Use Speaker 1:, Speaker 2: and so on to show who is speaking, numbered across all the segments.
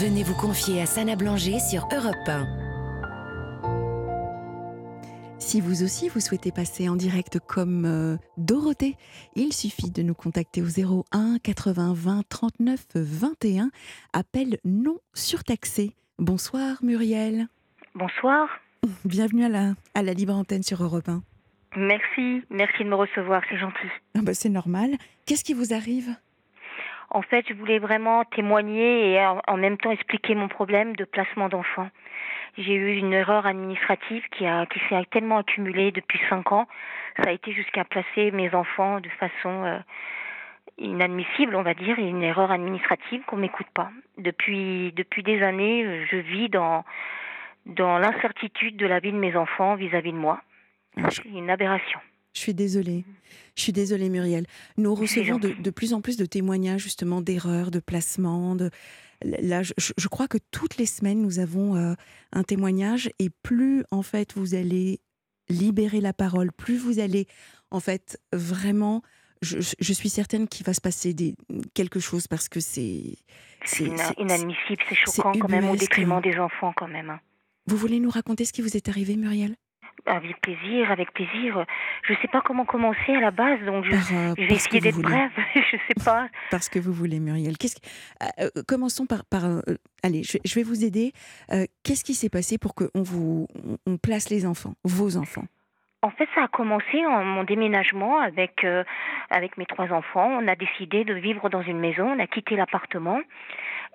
Speaker 1: Venez vous confier à Sana Blanger sur Europe 1.
Speaker 2: Si vous aussi vous souhaitez passer en direct comme euh, Dorothée, il suffit de nous contacter au 01 80 20 39 21. Appel non surtaxé. Bonsoir Muriel.
Speaker 3: Bonsoir.
Speaker 2: Bienvenue à la, à la libre antenne sur Europe 1.
Speaker 3: Merci, merci de me recevoir, c'est gentil.
Speaker 2: Ah bah, c'est normal. Qu'est-ce qui vous arrive?
Speaker 3: En fait, je voulais vraiment témoigner et en, même temps expliquer mon problème de placement d'enfants. J'ai eu une erreur administrative qui, a, qui s'est tellement accumulée depuis cinq ans. Ça a été jusqu'à placer mes enfants de façon euh, inadmissible, on va dire, une erreur administrative qu'on m'écoute pas. Depuis, depuis des années, je vis dans, dans l'incertitude de la vie de mes enfants vis-à-vis de moi. C'est une aberration.
Speaker 2: Je suis désolée. Je suis désolée, Muriel. Nous recevons de, de plus en plus de témoignages, justement, d'erreurs, de placements. De... Là, je, je crois que toutes les semaines, nous avons euh, un témoignage. Et plus, en fait, vous allez libérer la parole, plus vous allez, en fait, vraiment. Je, je suis certaine qu'il va se passer des, quelque chose parce que c'est.
Speaker 3: C'est ina- inadmissible, c'est choquant quand même au détriment des enfants quand même. hein.
Speaker 2: Vous voulez nous raconter ce qui vous est arrivé, Muriel?
Speaker 3: Avec plaisir, avec plaisir. Je sais pas comment commencer à la base, donc je,
Speaker 2: Par, euh,
Speaker 3: je vais
Speaker 2: que
Speaker 3: essayer d'être brève. je sais pas.
Speaker 2: Parce que vous voulez, Muriel. Qu'est-ce qui- euh, euh, commençons par. par euh, allez, je, je vais vous aider. Euh, Qu'est-ce qui s'est passé pour qu'on vous on- on place les enfants, vos enfants?
Speaker 3: En fait, ça a commencé en mon déménagement avec euh, avec mes trois enfants. On a décidé de vivre dans une maison. On a quitté l'appartement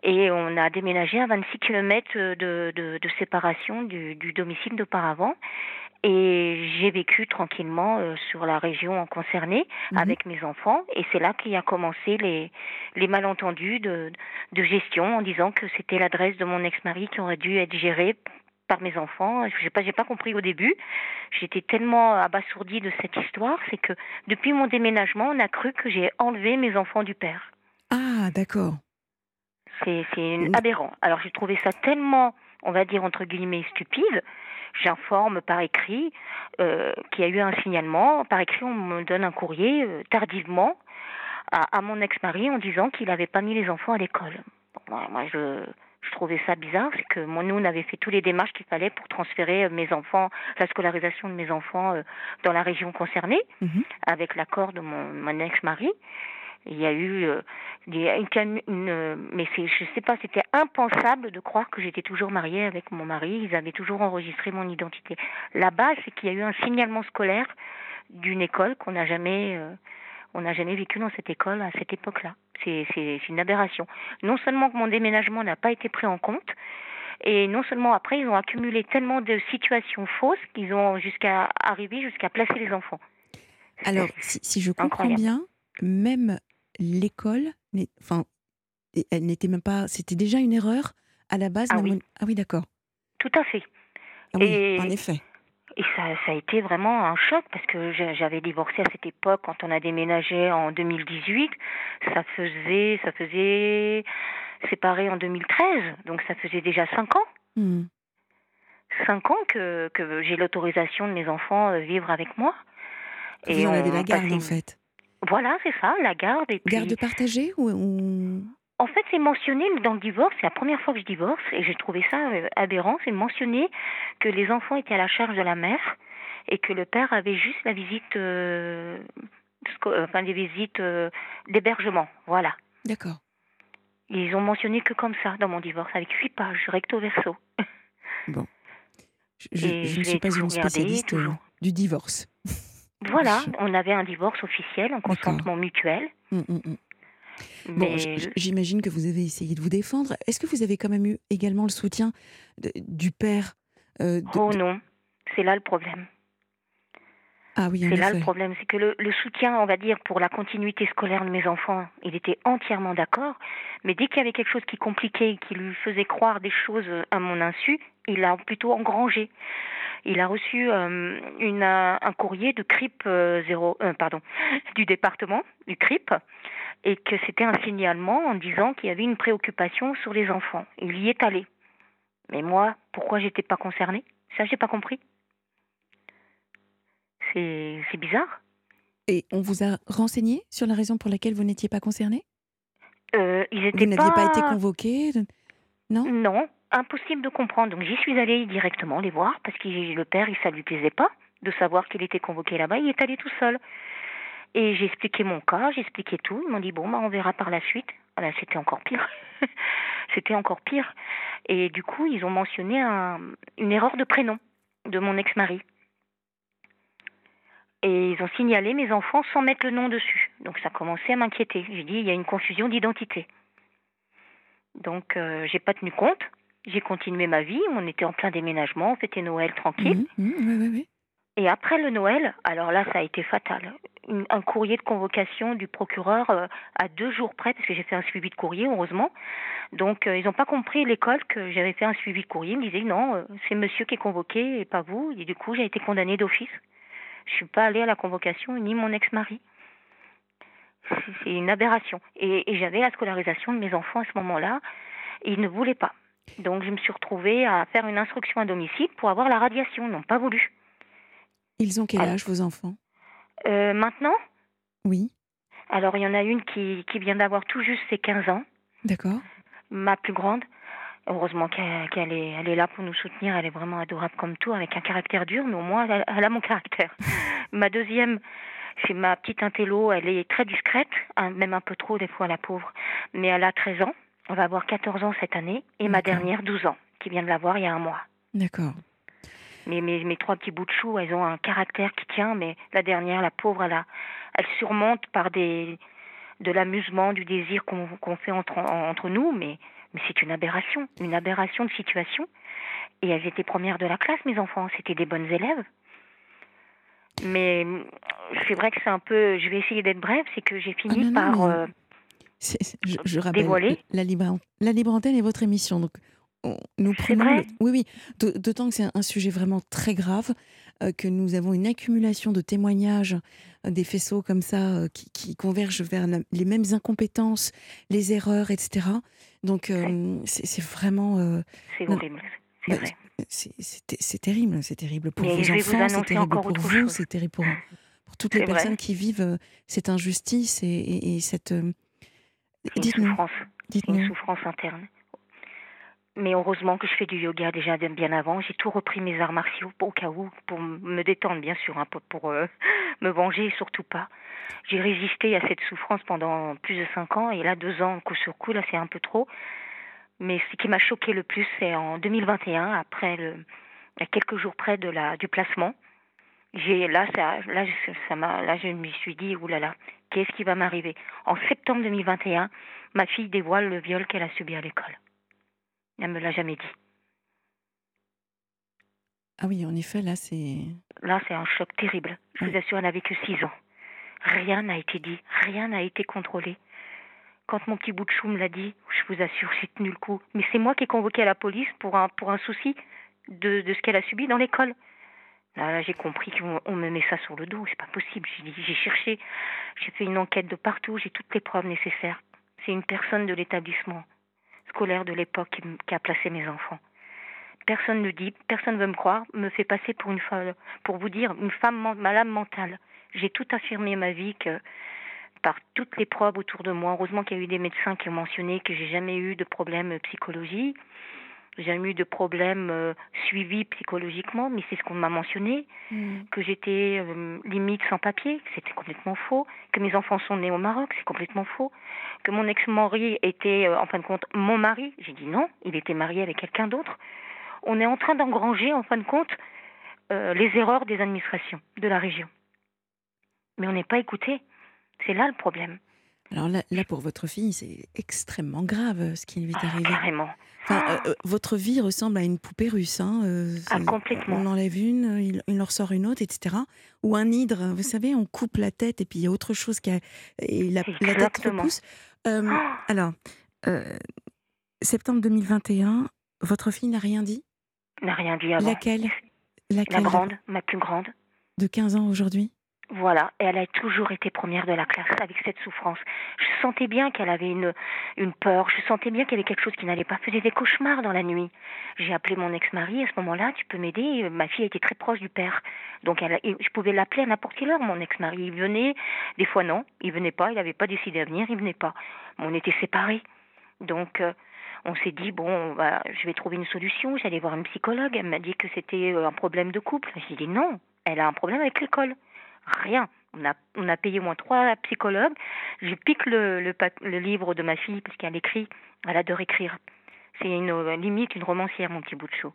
Speaker 3: et on a déménagé à 26 km de, de, de séparation du, du domicile d'auparavant. Et j'ai vécu tranquillement euh, sur la région concernée
Speaker 2: Mhm.
Speaker 3: avec mes enfants. Et c'est là qu'il a commencé les, les malentendus de, de gestion en disant que c'était l'adresse de mon ex-mari qui aurait dû être gérée par mes enfants. Je n'ai pas, j'ai pas compris au début. J'étais tellement abasourdie de cette histoire, c'est que depuis mon déménagement, on a cru que j'ai enlevé mes enfants du père.
Speaker 2: Ah, d'accord.
Speaker 3: C'est, aberrant. Alors j'ai trouvé ça tellement, on va dire entre guillemets, stupide. J'informe par écrit euh, qu'il y a eu un signalement. Par écrit, on me donne un courrier euh, tardivement à, à mon ex-mari en disant qu'il n'avait pas mis les enfants à l'école. Moi, je trouvais ça bizarre, c'est que moi, nous, on avait fait tous les démarches qu'il fallait pour transférer euh, mes enfants, la scolarisation de mes enfants euh, dans la région concernée,
Speaker 2: Mhm.
Speaker 3: avec l'accord de mon, mon ex-mari. Il y a eu euh, des- une, euh, mais c'est, je sais pas, c'était impensable de croire que j'étais toujours mariée avec mon mari. Ils avaient toujours enregistré mon identité. La base, c'est qu'il y a eu un signalement scolaire d'une école qu'on n'a jamais, euh, on n'a jamais vécu dans cette école à cette époque-là. C'est, une aberration. Non seulement que mon déménagement n'a pas été pris en compte, et non seulement après, ils ont accumulé tellement de situations fausses qu'ils ont jusqu'à arriver jusqu'à placer les enfants.
Speaker 2: Alors, si, si je comprends
Speaker 3: incroyable.
Speaker 2: bien, même l'école, enfin, elle n'était même pas. C'était déjà une erreur à la base.
Speaker 3: Ah oui.
Speaker 2: ah oui, d'accord.
Speaker 3: Tout à fait.
Speaker 2: Ah oui,
Speaker 3: Et-
Speaker 2: en effet.
Speaker 3: Et ça, ça a été vraiment un choc parce que j'a- j'avais divorcé à cette époque quand on a déménagé en 2018. Ça faisait, ça faisait séparé en 2013, donc ça faisait déjà cinq ans.
Speaker 2: Hmm.
Speaker 3: Cinq ans que, que j'ai l'autorisation de mes enfants de vivre avec moi.
Speaker 2: Vous avez
Speaker 3: on
Speaker 2: la garde,
Speaker 3: passait-
Speaker 2: en fait.
Speaker 3: Voilà, c'est ça, la garde. Et puis,
Speaker 2: Garde partagée ou, ou-
Speaker 3: En fait, c'est mentionné dans le divorce, c'est la première fois que je divorce, et j'ai trouvé ça euh, aberrant, c'est mentionné que les enfants étaient à la charge de la mère et que le père avait juste la visite, euh, euh, enfin des visites euh, d'hébergement, voilà.
Speaker 2: D'accord.
Speaker 3: Ils ont mentionné que comme ça dans mon divorce, avec huit pages, recto verso.
Speaker 2: Je, je-
Speaker 3: Et
Speaker 2: je ne suis pas une spécialiste euh, du divorce.
Speaker 3: Voilà,
Speaker 2: Je-
Speaker 3: on avait un divorce officiel, un consentement mutuel,
Speaker 2: Hmm, hmm, hmm. Bon, j'imagine que vous avez essayé de vous défendre. Est-ce que vous avez quand même eu également le soutien de- du père euh, de-
Speaker 3: oh non, c'est là le problème.
Speaker 2: Ah oui,
Speaker 3: C'est là
Speaker 2: effet.
Speaker 3: le problème, c'est que le, le soutien, on va dire, pour la continuité scolaire de mes enfants, il était entièrement d'accord. Mais dès qu'il y avait quelque chose qui compliquait, qui lui faisait croire des choses à mon insu, il a plutôt engrangé. Il a reçu euh, une, un courrier de CRIP euh, zéro, euh, pardon, du département, du CRIP, et que c'était un signalement en disant qu'il y avait une préoccupation sur les enfants. Il y est allé. Mais moi, pourquoi j'étais pas concernée? Ça, j'ai pas compris. C'est bizarre.
Speaker 2: Et on vous a renseigné sur la raison pour laquelle vous n'étiez pas concerné?
Speaker 3: Euh, ils
Speaker 2: Vous n'aviez pas...
Speaker 3: pas
Speaker 2: été convoqué Non?
Speaker 3: Non, impossible de comprendre. Donc j'y suis allée directement les voir parce que le père, il, ça lui plaisait pas de savoir qu'il était convoqué là-bas. Il est allé tout seul. Et j'ai expliqué mon cas, j'ai expliqué tout. Ils m'ont dit bon, bah, on verra par la suite. Ah ben, c'était encore pire. c'était encore pire. Et du coup, ils ont mentionné un, une erreur de prénom de mon ex-mari. Et ils ont signalé mes enfants sans mettre le nom dessus. Donc ça commençait à m'inquiéter. J'ai dit il y a une confusion d'identité. Donc euh, j'ai pas tenu compte. J'ai continué ma vie. On était en plein déménagement. On fêtait Noël tranquille.
Speaker 2: Mmh, mmh, oui, oui, oui.
Speaker 3: Et après le Noël, alors là, ça a été fatal. un courrier de convocation du procureur euh, à deux jours près, parce que j'ai fait un suivi de courrier, heureusement. Donc, euh, ils n'ont pas compris l'école que j'avais fait un suivi de courrier. Ils me disaient non, euh, c'est monsieur qui est convoqué et pas vous. Et du coup, j'ai été condamnée d'office. Je suis pas allée à la convocation, ni mon ex-mari. C'est une aberration. Et, et j'avais la scolarisation de mes enfants à ce moment-là. Ils ne voulaient pas. Donc, je me suis retrouvée à faire une instruction à domicile pour avoir la radiation. Ils n'ont pas voulu.
Speaker 2: Ils ont quel âge, vos enfants?
Speaker 3: euh, Maintenant?
Speaker 2: Oui.
Speaker 3: Alors, il y en a une qui, qui vient d'avoir tout juste ses 15 ans.
Speaker 2: D'accord.
Speaker 3: Ma plus grande. Heureusement qu'elle est, elle est là pour nous soutenir. Elle est vraiment adorable comme tout, avec un caractère dur, mais au moins, elle a, mon caractère. ma deuxième, c'est ma petite intello. Elle est très discrète, hein, même un peu trop des fois, la pauvre. Mais elle a 13 ans. On va avoir 14 ans cette année. Et ma dernière, 12 ans, qui vient de l'avoir il y a un mois.
Speaker 2: D'accord.
Speaker 3: Mes, mes, mes, trois petits bouts de chou, elles ont un caractère qui tient, mais la dernière, la pauvre, elle, a, elle surmonte par des, de l'amusement, du désir qu'on fait entre, entre nous, mais, mais c'est une aberration, une aberration de situation. Et elles étaient premières de la classe, mes enfants, c'était des bonnes élèves. Mais c'est vrai que c'est un peu. Je vais essayer d'être brève, c'est que j'ai fini
Speaker 2: ah
Speaker 3: par. Euh,
Speaker 2: je, je, rappelle, dévoiler. La libre, la libre antenne est votre émission, donc nous prenons. Oui, oui. D'autant que c'est un sujet vraiment très grave, que nous avons une accumulation de témoignages, euh, des faisceaux comme ça, euh, qui, convergent vers les mêmes incompétences, les erreurs, etc. Donc, c'est vraiment.
Speaker 3: c'est horrible. C'est bah,
Speaker 2: C'est terrible, c'est terrible pour vos enfants, c'est terrible pour vous, c'est terrible pour, pour toutes les personnes qui vivent cette injustice et, et cette.
Speaker 3: Dites-nous. Dites-nous. Une souffrance interne. Mais heureusement que je fais du yoga déjà bien avant. J'ai tout repris mes arts martiaux au cas où, pour me détendre bien sûr, hein, pour, euh, me venger surtout pas. J'ai résisté à cette souffrance pendant plus de cinq ans et là deux ans coup sur coup, là c'est un peu trop. Mais ce qui m'a choqué le plus, c'est en 2021, après le, quelques jours près de la du placement. J'ai là ça là m'a là je me suis dit oulala qu'est-ce qui va m'arriver? En septembre 2021 ma fille dévoile le viol qu'elle a subi à l'école elle me l'a jamais dit.
Speaker 2: Ah oui, en effet, là, c'est.
Speaker 3: Là, c'est un choc terrible. Je vous assure, elle n'avait que 6 ans. Rien n'a été dit, rien n'a été contrôlé. Quand mon petit bout de chou me l'a dit, je vous assure, j'ai tenu le coup. Mais c'est moi qui ai convoqué la police pour un, pour un souci de, de ce qu'elle a subi dans l'école. Là, là j'ai compris qu'on me met ça sur le dos, c'est pas possible. J'ai cherché, j'ai fait une enquête de partout, j'ai toutes les preuves nécessaires. C'est une personne de l'établissement scolaire de l'époque qui, a placé mes enfants. Personne ne dit, personne ne veut me croire, me fait passer pour une femme, pour vous dire, une femme malade mentale. J'ai tout affirmé ma vie que par toutes les preuves autour de moi. Heureusement qu'il y a eu des médecins qui ont mentionné que j'ai jamais eu de problème psychologie j'ai jamais eu de problème euh, suivi psychologiquement, mais c'est ce qu'on m'a mentionné, mm. que j'étais euh, limite sans papier, c'était complètement faux, que mes enfants sont nés au Maroc, c'est complètement faux, que mon ex-mari était euh, en fin de compte mon mari, j'ai dit non, il était marié avec quelqu'un d'autre. On est en train d'engranger en fin de compte les erreurs des administrations de la région. Mais on n'est pas écouté. C'est là le problème.
Speaker 2: Alors là, là, pour votre fille, c'est extrêmement grave ce qui lui est ah, arrivé.
Speaker 3: carrément.
Speaker 2: Enfin, euh, euh, votre vie ressemble à une poupée russe. Hein,
Speaker 3: euh, ah, complètement.
Speaker 2: On enlève une, il, il, en ressort une autre, etc. Ou un hydre, vous savez, on coupe la tête et puis il y a autre chose qui a, et la, la tête repousse. Euh, alors, septembre 2021, votre fille n'a rien dit?
Speaker 3: N'a rien dit avant.
Speaker 2: Laquelle,
Speaker 3: Laquelle? La grande, ma plus grande.
Speaker 2: De 15 ans aujourd'hui?
Speaker 3: Voilà, et elle a toujours été première de la classe avec cette souffrance. Je sentais bien qu'elle avait une, peur, je sentais bien qu'il y avait quelque chose qui n'allait pas. Faisait des cauchemars dans la nuit. J'ai appelé mon ex-mari à ce moment-là, tu peux m'aider Ma fille était très proche du père. Donc je pouvais l'appeler à n'importe quelle heure, mon ex-mari. Il venait, des fois non, il venait pas, il n'avait pas décidé de venir, il venait pas. on était séparés. Donc, euh, On s'est dit, bon, bah, je vais trouver une solution. J'allais voir une psychologue. Elle m'a dit que c'était euh, un problème de couple. J'ai dit non, elle a un problème avec l'école. Rien. On a, on a payé au moins trois psychologues. Je pique le, le, livre de ma fille parce qu'elle écrit. Elle adore écrire. C'est une euh, limite une romancière, mon petit bout de chou.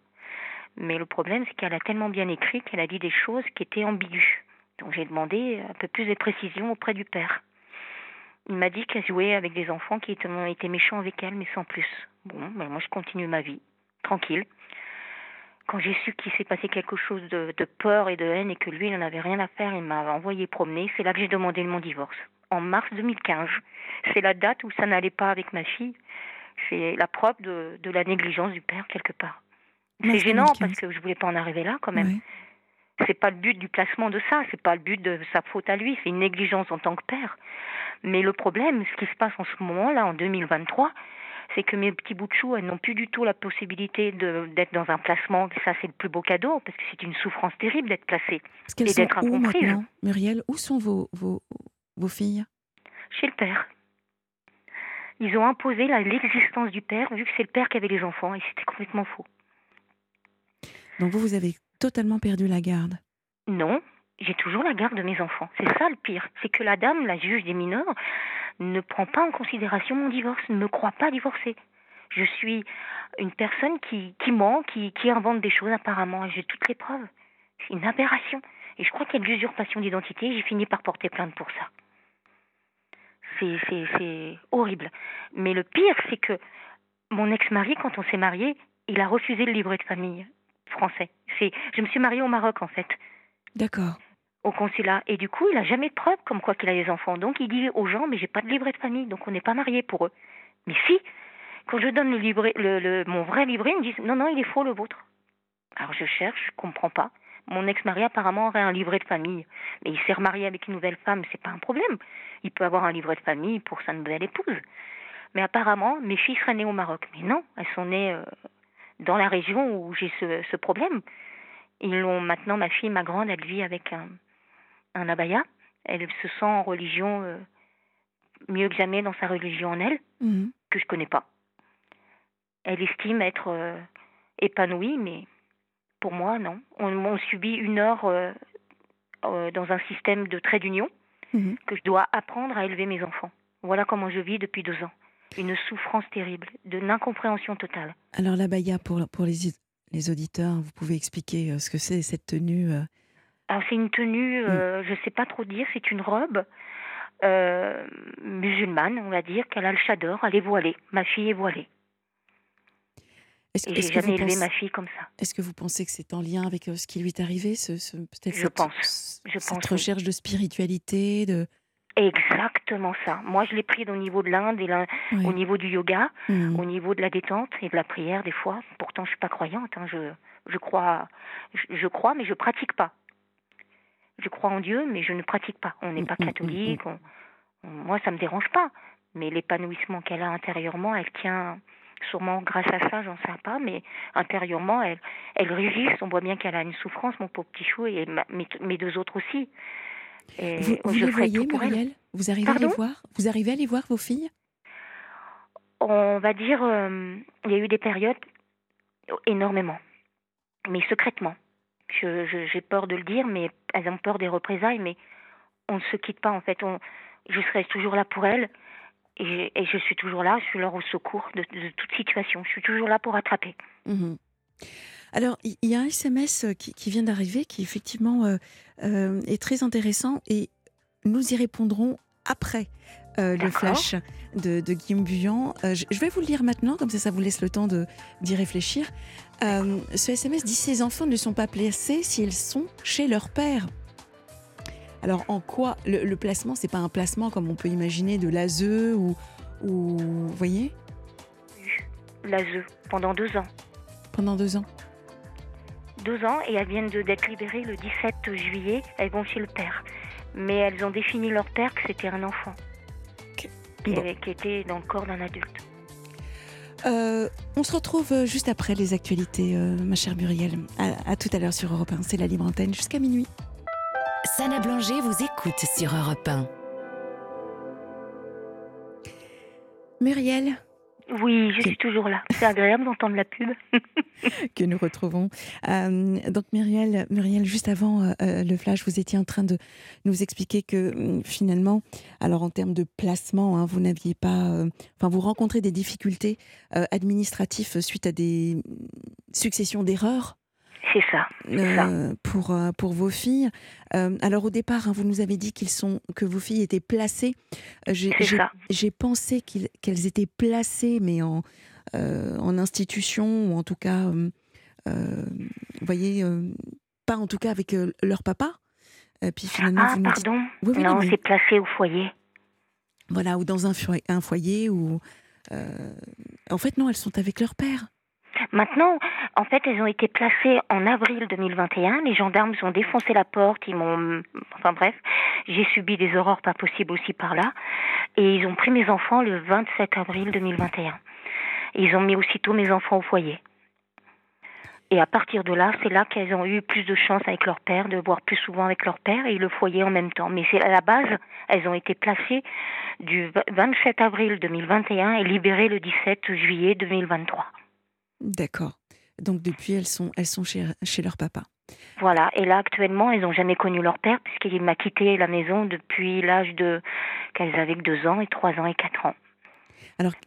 Speaker 3: Mais le problème, c'est qu'elle a tellement bien écrit qu'elle a dit des choses qui étaient ambiguës. Donc j'ai demandé un peu plus de précision auprès du père. Il m'a dit qu'elle jouait avec des enfants qui étaient, méchants avec elle, mais sans plus. Bon, ben moi je continue ma vie, tranquille. Quand j'ai su qu'il s'est passé quelque chose de, peur et de haine et que lui, il n'en avait rien à faire, il m'a envoyé promener, c'est là que j'ai demandé mon divorce. En mars 2015. C'est la date où ça n'allait pas avec ma fille. C'est la preuve de, la négligence du père, quelque part. C'est gênant parce que je voulais pas en arriver là, quand même. C'est pas le but du placement de ça, c'est pas le but de sa faute à lui, c'est une négligence en tant que père. Mais le problème, ce qui se passe en ce moment là, en 2023, c'est que mes petits bouts de chou, elles n'ont plus du tout la possibilité d'être dans un placement. Ça, c'est le plus beau cadeau, parce que c'est une souffrance terrible d'être placée et d'être incomprise.
Speaker 2: Muriel, où sont vos, vos, vos filles?
Speaker 3: Chez le père. Ils ont imposé l'existence du père, vu que c'est le père qui avait les enfants, et c'était complètement faux.
Speaker 2: Donc vous, vous avez totalement perdu la garde?
Speaker 3: Non, j'ai toujours la garde de mes enfants. C'est ça le pire. C'est que la dame, la juge des mineurs, ne prend pas en considération mon divorce, ne me croit pas divorcée. Je suis une personne qui, qui ment, qui, qui invente des choses apparemment, j'ai toutes les preuves. C'est une aberration. Et je crois qu'il y a de l'usurpation d'identité, j'ai fini par porter plainte pour ça. C'est horrible. Mais le pire, c'est que mon ex-mari, quand on s'est marié, il a refusé le livret de famille français. Je me suis mariée au Maroc en fait.
Speaker 2: D'accord.
Speaker 3: Au consulat. Et du coup, il n'a jamais de preuve comme quoi qu'il a des enfants. Donc il dit aux gens, mais j'ai pas de livret de famille, donc on n'est pas mariés pour eux. Mais si, quand je donne le livret, le, mon vrai livret, ils me disent, non, non, il est faux le vôtre. Alors je cherche, je comprends pas. Mon ex-mari apparemment aurait un livret de famille, mais il s'est remarié avec une nouvelle femme, c'est pas un problème. Il peut avoir un livret de famille pour sa nouvelle épouse. Mais apparemment, mes filles seraient nées au Maroc. Mais non, elles sont nées euh, dans la région où j'ai ce, ce, problème. Ils l'ont maintenant, ma fille, ma grande, elle vit avec un, un abaya. Elle se sent en religion euh, mieux que jamais dans sa religion en elle, mhm. que je connais pas. Elle estime être euh, épanouie, mais pour moi, non. On, subit une heure euh, dans un système de trait d'union mhm. que je dois apprendre à élever mes enfants. Voilà comment je vis depuis deux ans une souffrance terrible, de l'incompréhension totale.
Speaker 2: Alors la baya, pour, pour les, les auditeurs, vous pouvez expliquer ce que c'est cette tenue
Speaker 3: Alors c'est une tenue, euh, mm. je ne sais pas trop dire, c'est une robe musulmane, on va dire, qu'elle a le chador, elle est voilée. Ma fille est voilée. Est-ce, j'ai jamais élevé ma fille comme ça.
Speaker 2: Est-ce que vous pensez que c'est en lien avec ce qui lui est arrivé, ce, peut-être
Speaker 3: je
Speaker 2: cette,
Speaker 3: pense.
Speaker 2: Je cette recherche de spiritualité, de
Speaker 3: Exactement ça. Moi, je l'ai pris au niveau de l'Inde et au niveau du yoga, mmh. au niveau de la détente et de la prière des fois. Pourtant, je suis pas croyante. Hein. Je, je crois, je, crois, mais je pratique pas. Je crois en Dieu, mais je ne pratique pas. On n'est mmh, pas mmh, catholique. moi, ça me dérange pas. Mais l'épanouissement qu'elle a intérieurement, elle tient sûrement grâce à ça, j'en sais pas, mais intérieurement, elle, elle résiste. On voit bien qu'elle a une souffrance, mon pauvre petit chou, et mes, mes deux autres aussi
Speaker 2: vous, les voyez, Muriel? Vous arrivez à les voir? Vous arrivez à les voir, vos filles?
Speaker 3: On va dire, euh, il y a eu des périodes énormément, mais secrètement. J'ai peur de le dire, mais elles ont peur des représailles, mais on ne se quitte pas en fait. Je serai toujours là pour elles et, je suis toujours là, je suis leur au secours de, toute situation. Je suis toujours là pour attraper.
Speaker 2: Mmh alors, il y a un SMS euh, qui, vient d'arriver qui effectivement euh, euh, est très intéressant et nous y répondrons après le flash de, Guillaume Buyan. je, vais vous le lire maintenant, comme ça, ça vous laisse le temps d'y réfléchir. ce SMS dit Ces enfants ne sont pas placés s'ils sont chez leur père. Alors, en quoi le, le placement, c'est pas un placement comme on peut imaginer de l'ASE ou, ou. Vous voyez?
Speaker 3: L'ASE, pendant deux ans.
Speaker 2: Pendant deux ans
Speaker 3: deux ans et elles viennent d'être libérées le 17 juillet. Elles vont chez le père. Mais elles ont défini leur père que c'était un enfant qui, était dans le corps d'un adulte.
Speaker 2: Euh, on se retrouve euh, juste après les actualités, euh, ma chère Muriel. À, tout à l'heure sur Europe 1. C'est la libre antenne jusqu'à minuit.
Speaker 1: Sana Blanger vous écoute sur Europe 1.
Speaker 2: Muriel,
Speaker 3: Oui, je suis toujours là. C'est agréable d'entendre la pub.
Speaker 2: que nous retrouvons. Euh, donc Muriel, Muriel, juste avant euh, euh, le flash, vous étiez en train de nous expliquer que hum, finalement, alors en termes de placement, hein, vous n'aviez pas, enfin vous rencontrez des difficultés administratives suite à des successions d'erreurs.
Speaker 3: C'est ça,
Speaker 2: pour, pour vos filles. alors au départ, hein, vous nous avez dit qu'ils sont, que vos filles étaient placées. J'ai pensé qu'elles étaient placées, mais en, euh, en institution ou en tout cas, euh, euh, vous voyez, pas en tout cas avec leur papa.
Speaker 3: puis finalement, ah, pardon. non, c'est placé au foyer.
Speaker 2: Voilà, ou dans un, foyer, un foyer où. En fait, non, elles sont avec leur père.
Speaker 3: Maintenant, en fait, elles ont été placées en avril 2021. Les gendarmes ont défoncé la porte, ils m'ont. Enfin bref, j'ai subi des horreurs pas possibles aussi par là. Et ils ont pris mes enfants le 27 avril 2021 ils ont mis aussitôt mes enfants au foyer. Et à partir de là, c'est là qu'elles ont eu plus de chance avec leur père, de voir plus souvent avec leur père et le foyer en même temps. Mais c'est à la base, elles ont été placées du 27 avril 2021 et libérées le 17 juillet 2023.
Speaker 2: D'accord. Donc depuis, elles sont, elles sont chez, chez leur papa.
Speaker 3: Voilà. Et là, actuellement, elles n'ont jamais connu leur père puisqu'il m'a quitté la maison depuis l'âge de qu'elles avaient que deux ans et trois ans et quatre ans.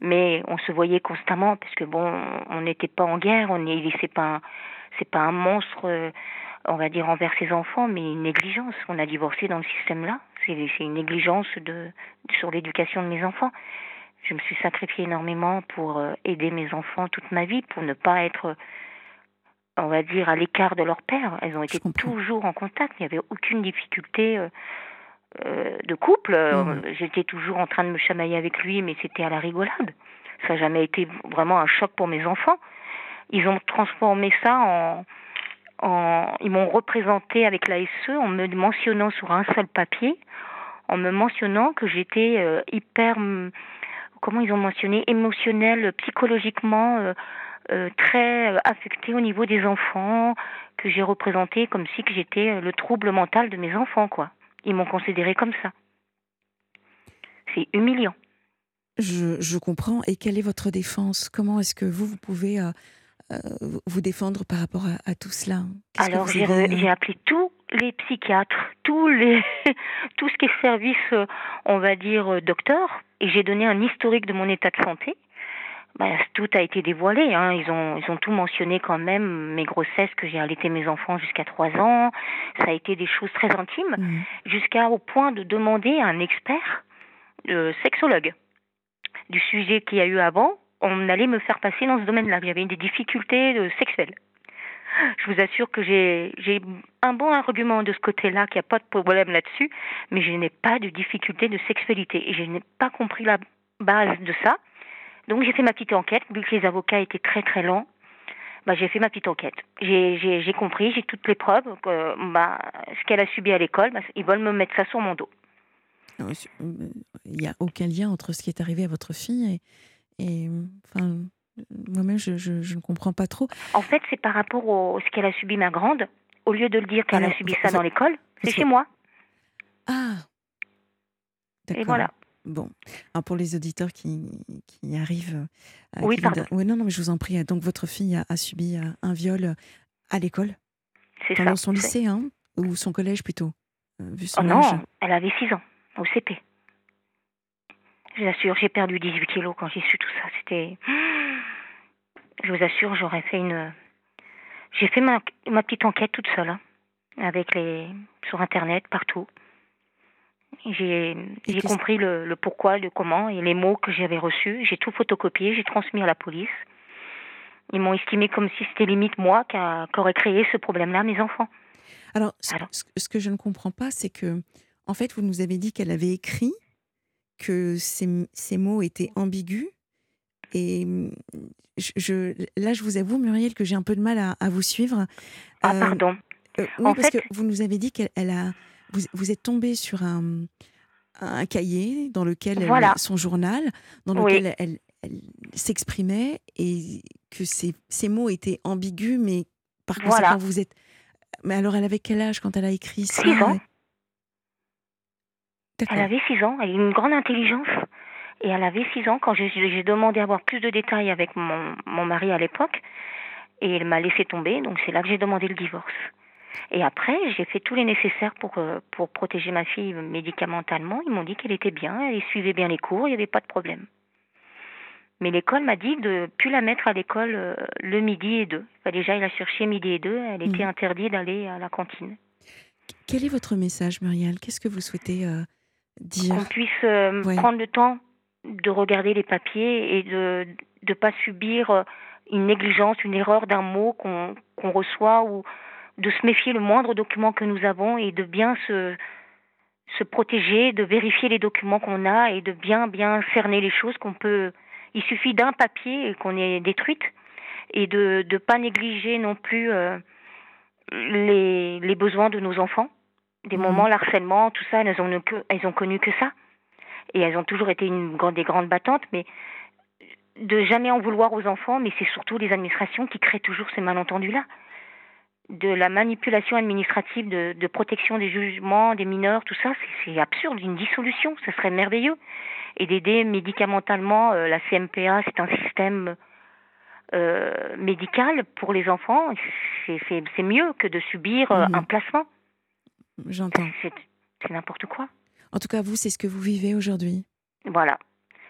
Speaker 3: Mais on se voyait constamment parce que bon, on n'était pas en guerre, on est, c'est pas, c'est pas un monstre, euh, on va dire envers ses enfants, mais une négligence. On a divorcé dans le système-là. C'est, une négligence de sur l'éducation de mes enfants. Je me suis sacrifiée énormément pour euh, aider mes enfants toute ma vie, pour ne pas être, on va dire, à l'écart de leur père. Elles ont été toujours en contact. Il n'y avait aucune difficulté. Euh, euh, de couple. Euh, mmh. J'étais toujours en train de me chamailler avec lui, mais c'était à la rigolade. Ça n'a jamais été vraiment un choc pour mes enfants. Ils ont transformé ça en, en ils m'ont représenté avec la SE en me mentionnant sur un seul papier, en me mentionnant que j'étais euh, hyper, comment ils ont mentionné, émotionnel, psychologiquement. très affectée au niveau des enfants, que j'ai représenté comme si que j'étais le trouble mental de mes enfants, quoi. Ils m'ont considéré comme ça. C'est humiliant.
Speaker 2: Je, comprends. Et quelle est votre défense? Comment est-ce que vous, vous pouvez euh, euh, vous défendre par rapport à, tout cela?
Speaker 3: Alors, euh, j'ai appelé tous les psychiatres, tous les, tout ce qui est service, on va dire, docteur, et j'ai donné un historique de mon état de santé. Bah, tout a été dévoilé. Hein. Ils, ont, ils ont tout mentionné quand même, mes grossesses, que j'ai allaité mes enfants jusqu'à trois ans. Ça a été des choses très intimes, mmh. jusqu'à au point de demander à un expert, euh, sexologue, du sujet qu'il y a eu avant, on allait me faire passer dans ce domaine-là. Il y avait des difficultés euh, sexuelles. Je vous assure que j'ai un bon argument de ce côté-là, qu'il n'y a pas de problème là-dessus, mais je n'ai pas de difficulté de sexualité. Et je n'ai pas compris la base de ça. Donc j'ai fait ma petite enquête, vu que les avocats étaient très très lents. Bah, j'ai fait ma petite enquête. J'ai compris, j'ai toutes les preuves que bah, ce qu'elle a subi à l'école, bah, ils veulent me mettre ça sur mon dos.
Speaker 2: Euh, il n'y a aucun lien entre ce qui est arrivé à votre fille et, et enfin, moi-même, je, je, je, ne comprends pas trop.
Speaker 3: En fait, c'est par rapport à ce qu'elle a subi ma grande. Au lieu de le dire qu'elle a subi ça dans l'école, c'est chez moi.
Speaker 2: Ah.
Speaker 3: Et voilà.
Speaker 2: Bon, Alors pour les auditeurs qui, qui arrivent.
Speaker 3: Euh, oui, pardon.
Speaker 2: Oui, non, non, mais je vous en prie. Donc votre fille a, subi euh, un viol à l'école?
Speaker 3: C'est
Speaker 2: ça. Pendant son lycée, hein? Ou son collège plutôt?
Speaker 3: Euh, vu son oh non, elle avait 6 ans, au CP. Je vous assure, j'ai perdu 18 kilos quand j'ai su tout ça. C'était. Je vous assure, j'aurais fait une. J'ai fait ma, ma petite enquête toute seule, hein, avec les sur Internet, partout. J'ai compris le, le, pourquoi, le comment et les mots que j'avais reçus. J'ai tout photocopié, j'ai transmis à la police. Ils m'ont estimé comme si c'était limite moi qui, aurait créé ce problème-là, mes enfants.
Speaker 2: Alors, ce, que je ne comprends pas, c'est que, en fait, vous nous avez dit qu'elle avait écrit que ces, ces, mots étaient ambigus. Et je, là, je vous avoue, Muriel, que j'ai un peu de mal à, vous suivre.
Speaker 3: Ah, euh, pardon.
Speaker 2: Euh, oui, parce que vous nous avez dit qu'elle a vous, êtes tombé sur un, un cahier dans lequel son journal, dans lequel elle, s'exprimait et que ces, mots étaient ambigus, mais par conséquent, vous êtes. Mais alors, elle avait quel âge quand elle a écrit ça?
Speaker 3: Ans. Elle avait 6 ans, elle a une grande intelligence. Et elle avait 6 ans quand j'ai demandé à avoir plus de détails avec mon, mon mari à l'époque. Et il m'a laissé tomber, donc c'est là que j'ai demandé le divorce. Et après, j'ai fait tous les nécessaires pour, euh, pour protéger ma fille médicamentalement. Ils m'ont dit qu'elle était bien, elle suivait bien les cours, il n'y avait pas de problème. Mais l'école m'a dit de plus la mettre à l'école euh, le midi et deux. Il fallait déjà la chercher midi et deux. Elle était
Speaker 2: Mhm.
Speaker 3: interdite d'aller à la cantine.
Speaker 2: Quel est votre message, Muriel? Qu'est-ce que vous souhaitez euh, dire?
Speaker 3: Qu'on puisse euh,
Speaker 2: Ouais.
Speaker 3: prendre le temps de regarder les papiers et de ne pas subir euh, une négligence, une erreur d'un mot qu'on qu'on reçoit ou de se méfier le moindre document que nous avons et de bien se, se protéger, de vérifier les documents qu'on a et de bien bien cerner les choses qu'on peut. Il suffit d'un papier et qu'on est détruite et de ne pas négliger non plus euh, les, les besoins de nos enfants. Des
Speaker 2: Mhm.
Speaker 3: moments, l'harcèlement, tout ça, elles ont, elles ont connu que ça. Et elles ont toujours été une, grande- des grandes battantes, mais de jamais en vouloir aux enfants, mais c'est surtout les administrations qui créent toujours ces malentendus-là. De la manipulation administrative, de, de protection des jugements des mineurs, tout ça, c'est- absurde, une dissolution, ce serait merveilleux. Et d'aider médicamentalement, euh, la CMPA, c'est un système euh, médical pour les enfants, c'est- mieux que de subir euh,
Speaker 2: Mhm.
Speaker 3: un placement.
Speaker 2: J'entends.
Speaker 3: C'est n'importe quoi.
Speaker 2: En tout cas, vous, c'est ce que vous vivez aujourd'hui.
Speaker 3: Voilà.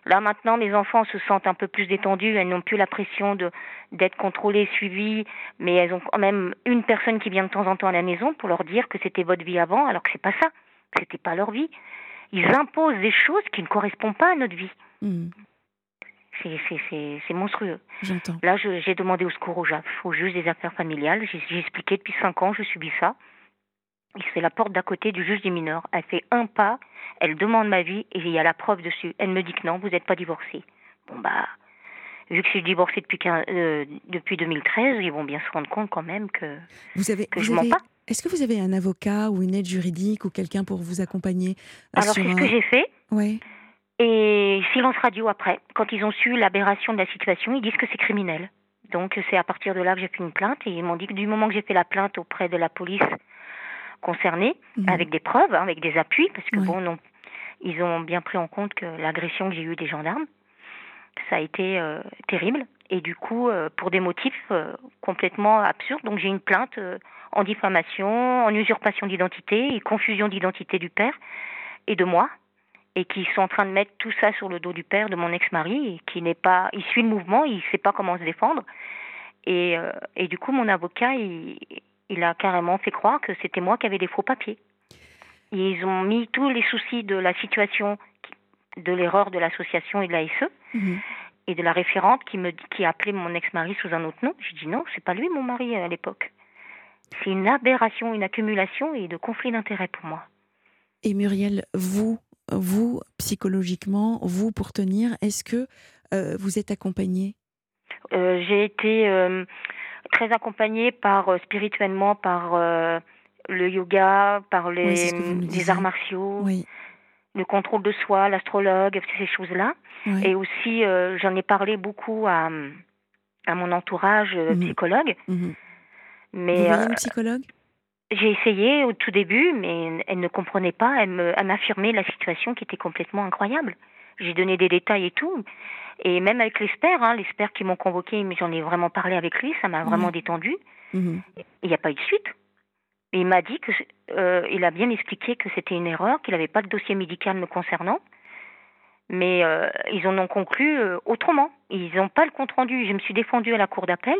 Speaker 3: Là maintenant, mes enfants se sentent un peu plus détendus. Elles n'ont plus la pression de d'être contrôlées, suivies, mais elles ont quand même une personne qui vient de temps en temps à la maison pour leur dire que c'était votre vie avant, alors que c'est pas ça. C'était pas leur vie. Ils imposent des choses qui ne correspondent pas à notre vie.
Speaker 2: Hmm,
Speaker 3: C'est monstrueux.
Speaker 2: J'entends.
Speaker 3: Là, j'ai demandé au secours au JAF, au juge des affaires familiales. J'ai j'ai expliqué depuis cinq ans, je subis ça. Et C'est la porte d'à côté du juge des mineurs. Elle fait un pas, elle demande ma vie et il y a la preuve dessus. Elle me dit que non, vous n'êtes pas divorcé. Bon bah, vu que je suis divorcée depuis, 15 euh, depuis 2013, ils vont bien se rendre compte quand même que,
Speaker 2: Vous avez,
Speaker 3: que
Speaker 2: vous
Speaker 3: je mens
Speaker 2: avez-
Speaker 3: pas.
Speaker 2: Est-ce que vous avez un avocat ou une aide juridique ou quelqu'un pour vous accompagner
Speaker 3: Alors c'est ce que j'ai fait.
Speaker 2: Ouais.
Speaker 3: Et silence radio après, quand ils ont su l'aberration de la situation, ils disent que c'est criminel. Donc c'est à partir de là que j'ai fait une plainte et ils m'ont dit que du moment que j'ai fait la plainte auprès de la police concernée,
Speaker 2: Mhm.
Speaker 3: avec des preuves, hein, avec des appuis, parce que bon, non, ils ont bien pris en compte que l'agression que j'ai eue des gendarmes, ça a été euh, terrible. Et du coup, euh, pour des motifs euh, complètement absurdes, donc j'ai une plainte en diffamation, en usurpation d'identité et confusion d'identité du père et de moi, et qui sont en train de mettre tout ça sur le dos du père de mon ex-mari, qui n'est pas, il suit le mouvement, il sait pas comment se défendre. Et, et du coup, mon avocat, il, il a carrément fait croire que c'était moi qui avais des faux papiers. Et ils ont mis tous les soucis de la situation, de l'erreur de l'association et de la SE,
Speaker 2: Mhm.
Speaker 3: et de la référente qui me qui a appelé mon ex-mari sous un autre nom. J'ai dit non, c'est pas lui mon mari à l'époque. C'est une aberration, une accumulation et de conflit d'intérêts pour moi.
Speaker 2: Et Muriel, vous, vous psychologiquement, vous pour tenir, est-ce que euh, vous êtes accompagnée?
Speaker 3: Euh, j'ai été euh, très accompagnée par euh, spirituellement par euh, le yoga, par les,
Speaker 2: Oui,
Speaker 3: les arts martiaux,
Speaker 2: Oui.
Speaker 3: le contrôle de soi, l'astrologue, ces choses-là.
Speaker 2: oui.
Speaker 3: Et aussi, euh, j'en ai parlé beaucoup à, à mon entourage
Speaker 2: Mhm.
Speaker 3: psychologue.
Speaker 2: Mhm.
Speaker 3: Mais
Speaker 2: vous voyez une psychologue?
Speaker 3: j'ai essayé au tout début, mais elle ne comprenait pas. Elle m'affirmait la situation qui était complètement incroyable. J'ai donné des détails et tout. Et même avec l'expert, hein, l'expert qui m'ont convoqué, mais j'en ai vraiment parlé avec lui, ça m'a vraiment
Speaker 2: Oui.
Speaker 3: détendu.
Speaker 2: Mhm.
Speaker 3: Il n'y a pas eu de suite. Et il m'a dit que, euh, il a bien expliqué que c'était une erreur, qu'il n'avait pas de dossier médical me concernant. Mais euh, ils en ont conclu euh, autrement. Ils n'ont pas le compte rendu. Je me suis défendue à la cour d'appel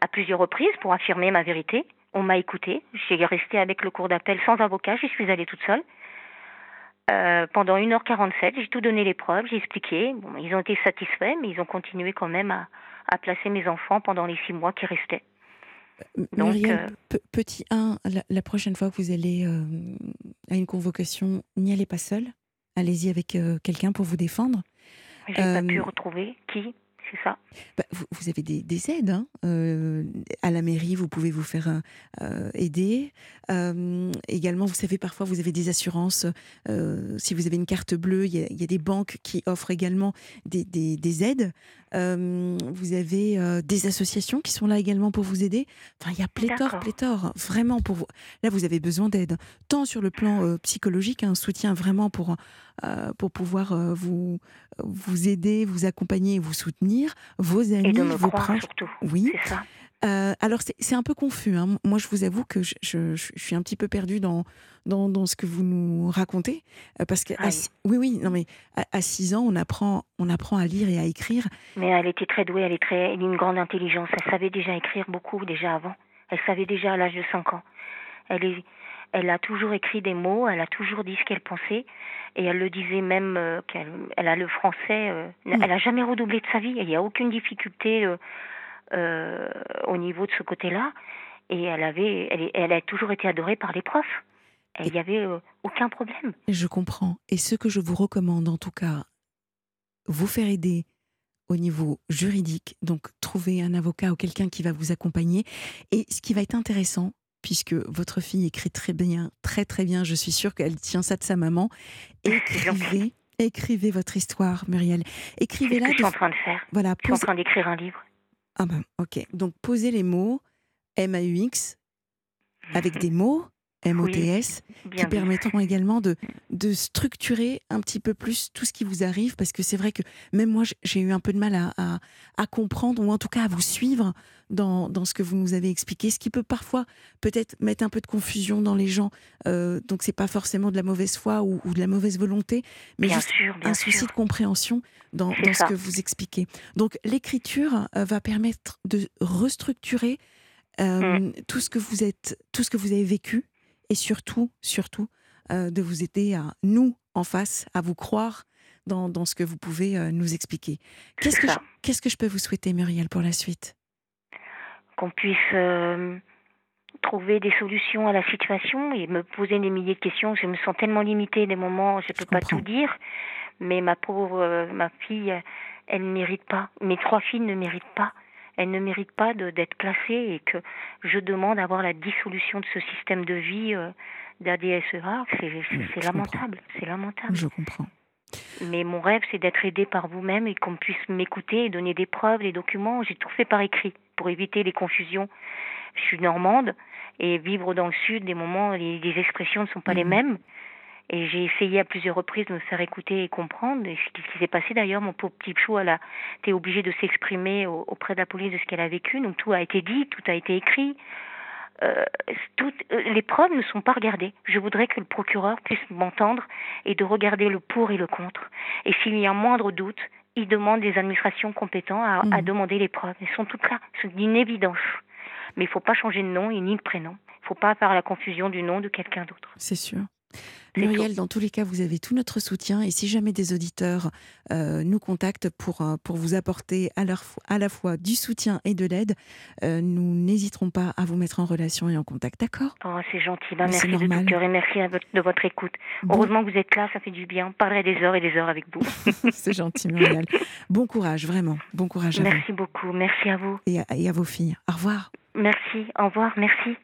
Speaker 3: à plusieurs reprises pour affirmer ma vérité. On m'a écoutée. J'ai resté avec le cours d'appel sans avocat. J'y suis allée toute seule. Euh, pendant 1h47, j'ai tout donné les preuves, j'ai expliqué. Bon, ils ont été satisfaits, mais ils ont continué quand même à, à placer mes enfants pendant les six mois qui restaient.
Speaker 2: M-
Speaker 3: Donc,
Speaker 2: Muriel,
Speaker 3: euh,
Speaker 2: pe- petit 1, la, la prochaine fois que vous allez euh, à une convocation, n'y allez pas seul. Allez-y avec euh, quelqu'un pour vous défendre.
Speaker 3: J'ai pas
Speaker 2: Euh,
Speaker 3: pu retrouver qui, c'est ça.
Speaker 2: Bah, vous, avez des, des aides. hein. Euh, à la mairie, vous pouvez vous faire euh, aider. Euh, également, vous savez, parfois, vous avez des assurances. si vous avez une carte bleue, il y, a- des banques qui offrent également des aides. Euh, vous avez euh, des associations qui sont là également pour vous aider. Enfin, il y a pléthore, pléthore, vraiment pour vous. Là, vous avez besoin d'aide, tant sur le plan euh, psychologique, un soutien vraiment pour pour pouvoir vous, vous aider, vous accompagner et vous soutenir, vos amis,
Speaker 3: et de me
Speaker 2: vos proches.
Speaker 3: surtout.
Speaker 2: Oui.
Speaker 3: Ça.
Speaker 2: Euh, alors, c'est un peu confus. hein. Moi, je vous avoue que je, je- je suis un petit peu perdue dans, dans, dans ce que vous nous racontez. euh, parce que, à six- oui, oui, non, mais à, à 6 ans, on apprend, on apprend à lire et à écrire.
Speaker 3: Mais elle était très douée, elle est très, elle a une grande intelligence. Elle savait déjà écrire beaucoup déjà avant. Elle savait déjà à l'âge de 5 ans. Elle est, elle a toujours écrit des mots, elle a toujours dit ce qu'elle pensait, et elle le disait même euh, qu'elle, elle a le français. euh,
Speaker 2: Mm.
Speaker 3: Elle a jamais redoublé de sa vie. Il n'y a aucune difficulté euh, euh, au niveau de ce côté-là. Et elle avait, elle, a toujours été adorée par les profs. Il n'y avait euh, aucun problème.
Speaker 2: Je comprends. Et ce que je vous recommande, en tout cas, vous faire aider au niveau juridique, donc trouver un avocat ou quelqu'un qui va vous accompagner. Et ce qui va être intéressant, puisque votre fille écrit très bien, très très bien, je suis sûre qu'elle tient ça de sa maman, écrivez, écrivez votre histoire, Muriel. Écrivez-la.
Speaker 3: que je suis
Speaker 2: de-
Speaker 3: en train de faire.
Speaker 2: Voilà,
Speaker 3: Je suis en train d'écrire un livre.
Speaker 2: Ah ben, ok. Donc posez les mots M-A-U-X avec des mots M-O-T-S qui
Speaker 3: Bien dit.
Speaker 2: permettront également de, de structurer un petit peu plus tout ce qui vous arrive, parce que c'est vrai que même moi, j'ai eu un peu de mal à, à- à comprendre, ou en tout cas à vous suivre dans, dans ce que vous nous avez expliqué, ce qui peut parfois peut-être mettre un peu de confusion dans les gens. Euh, donc c'est pas forcément de la mauvaise foi ou, ou de la mauvaise volonté, mais
Speaker 3: Bien
Speaker 2: juste
Speaker 3: sûr,
Speaker 2: un
Speaker 3: sûr.
Speaker 2: souci de compréhension dans, ce que vous expliquez. Donc l'écriture euh, va permettre de restructurer euh,
Speaker 3: Mm.
Speaker 2: tout ce que vous êtes, tout ce que vous avez vécu, et surtout, surtout, euh, de vous aider à nous en face, à vous croire dans, dans ce que vous pouvez euh, nous expliquer. Qu'est-ce que je,
Speaker 3: ça.
Speaker 2: qu'est-ce que je peux vous souhaiter, Muriel, pour la suite?
Speaker 3: Qu'on puisse euh, trouver des solutions à la situation et me poser des milliers de questions. Je me sens tellement limitée des moments, je peux pas
Speaker 2: comprends.
Speaker 3: tout dire. Mais ma pauvre, ma fille, elle ne mérite pas. Mes trois filles ne méritent pas. Elles ne méritent pas d'être classées et que je demande à avoir la dissolution de ce système de vie euh, d'ADSEA. C'est lamentable. C'est lamentable.
Speaker 2: Je comprends.
Speaker 3: Mais mon rêve, c'est d'être aidé par vous-même et qu'on puisse m'écouter et donner des preuves, des documents. J'ai tout fait par écrit pour éviter les confusions. Je suis normande et vivre dans le sud, des moments, les, les expressions ne sont pas les
Speaker 2: Mhm.
Speaker 3: mêmes. Et j'ai essayé à plusieurs reprises de me faire écouter et comprendre. Et ce qui, s'est passé d'ailleurs, mon pauvre petit chou, elle a été obligée de s'exprimer au- auprès de la police de ce qu'elle a vécu. Donc tout a été dit, tout a été écrit. Euh, toutes, euh, les preuves ne sont pas regardées. Je voudrais que le procureur puisse m'entendre et de regarder le pour et le contre. Et s'il y a un moindre doute, il demande des administrations compétentes à, à
Speaker 2: Mhm.
Speaker 3: demander les preuves. Elles sont toutes là, c'est d'une évidence. Mais il ne faut pas changer de nom et ni de prénom. Il ne faut pas faire la confusion du nom de quelqu'un d'autre.
Speaker 2: C'est sûr. Muriel, dans tous les cas, vous avez tout notre soutien. Et si jamais des auditeurs euh, nous contactent pour, euh, pour vous apporter à, leur à la fois du soutien et de l'aide, euh, nous n'hésiterons pas à vous mettre en relation et en contact. D'accord?
Speaker 3: Oh, c'est gentil. Ben,
Speaker 2: c'est
Speaker 3: merci de tout cœur et merci de votre écoute.
Speaker 2: Bon,
Speaker 3: Heureusement que vous êtes là, ça fait du bien. On parlerait des heures et des heures avec vous.
Speaker 2: C'est gentil, Muriel. Bon courage, vraiment. Bon courage à vous
Speaker 3: merci beaucoup. Merci à vous.
Speaker 2: et à, et à vos filles. Au revoir.
Speaker 3: Merci. Au revoir. Merci.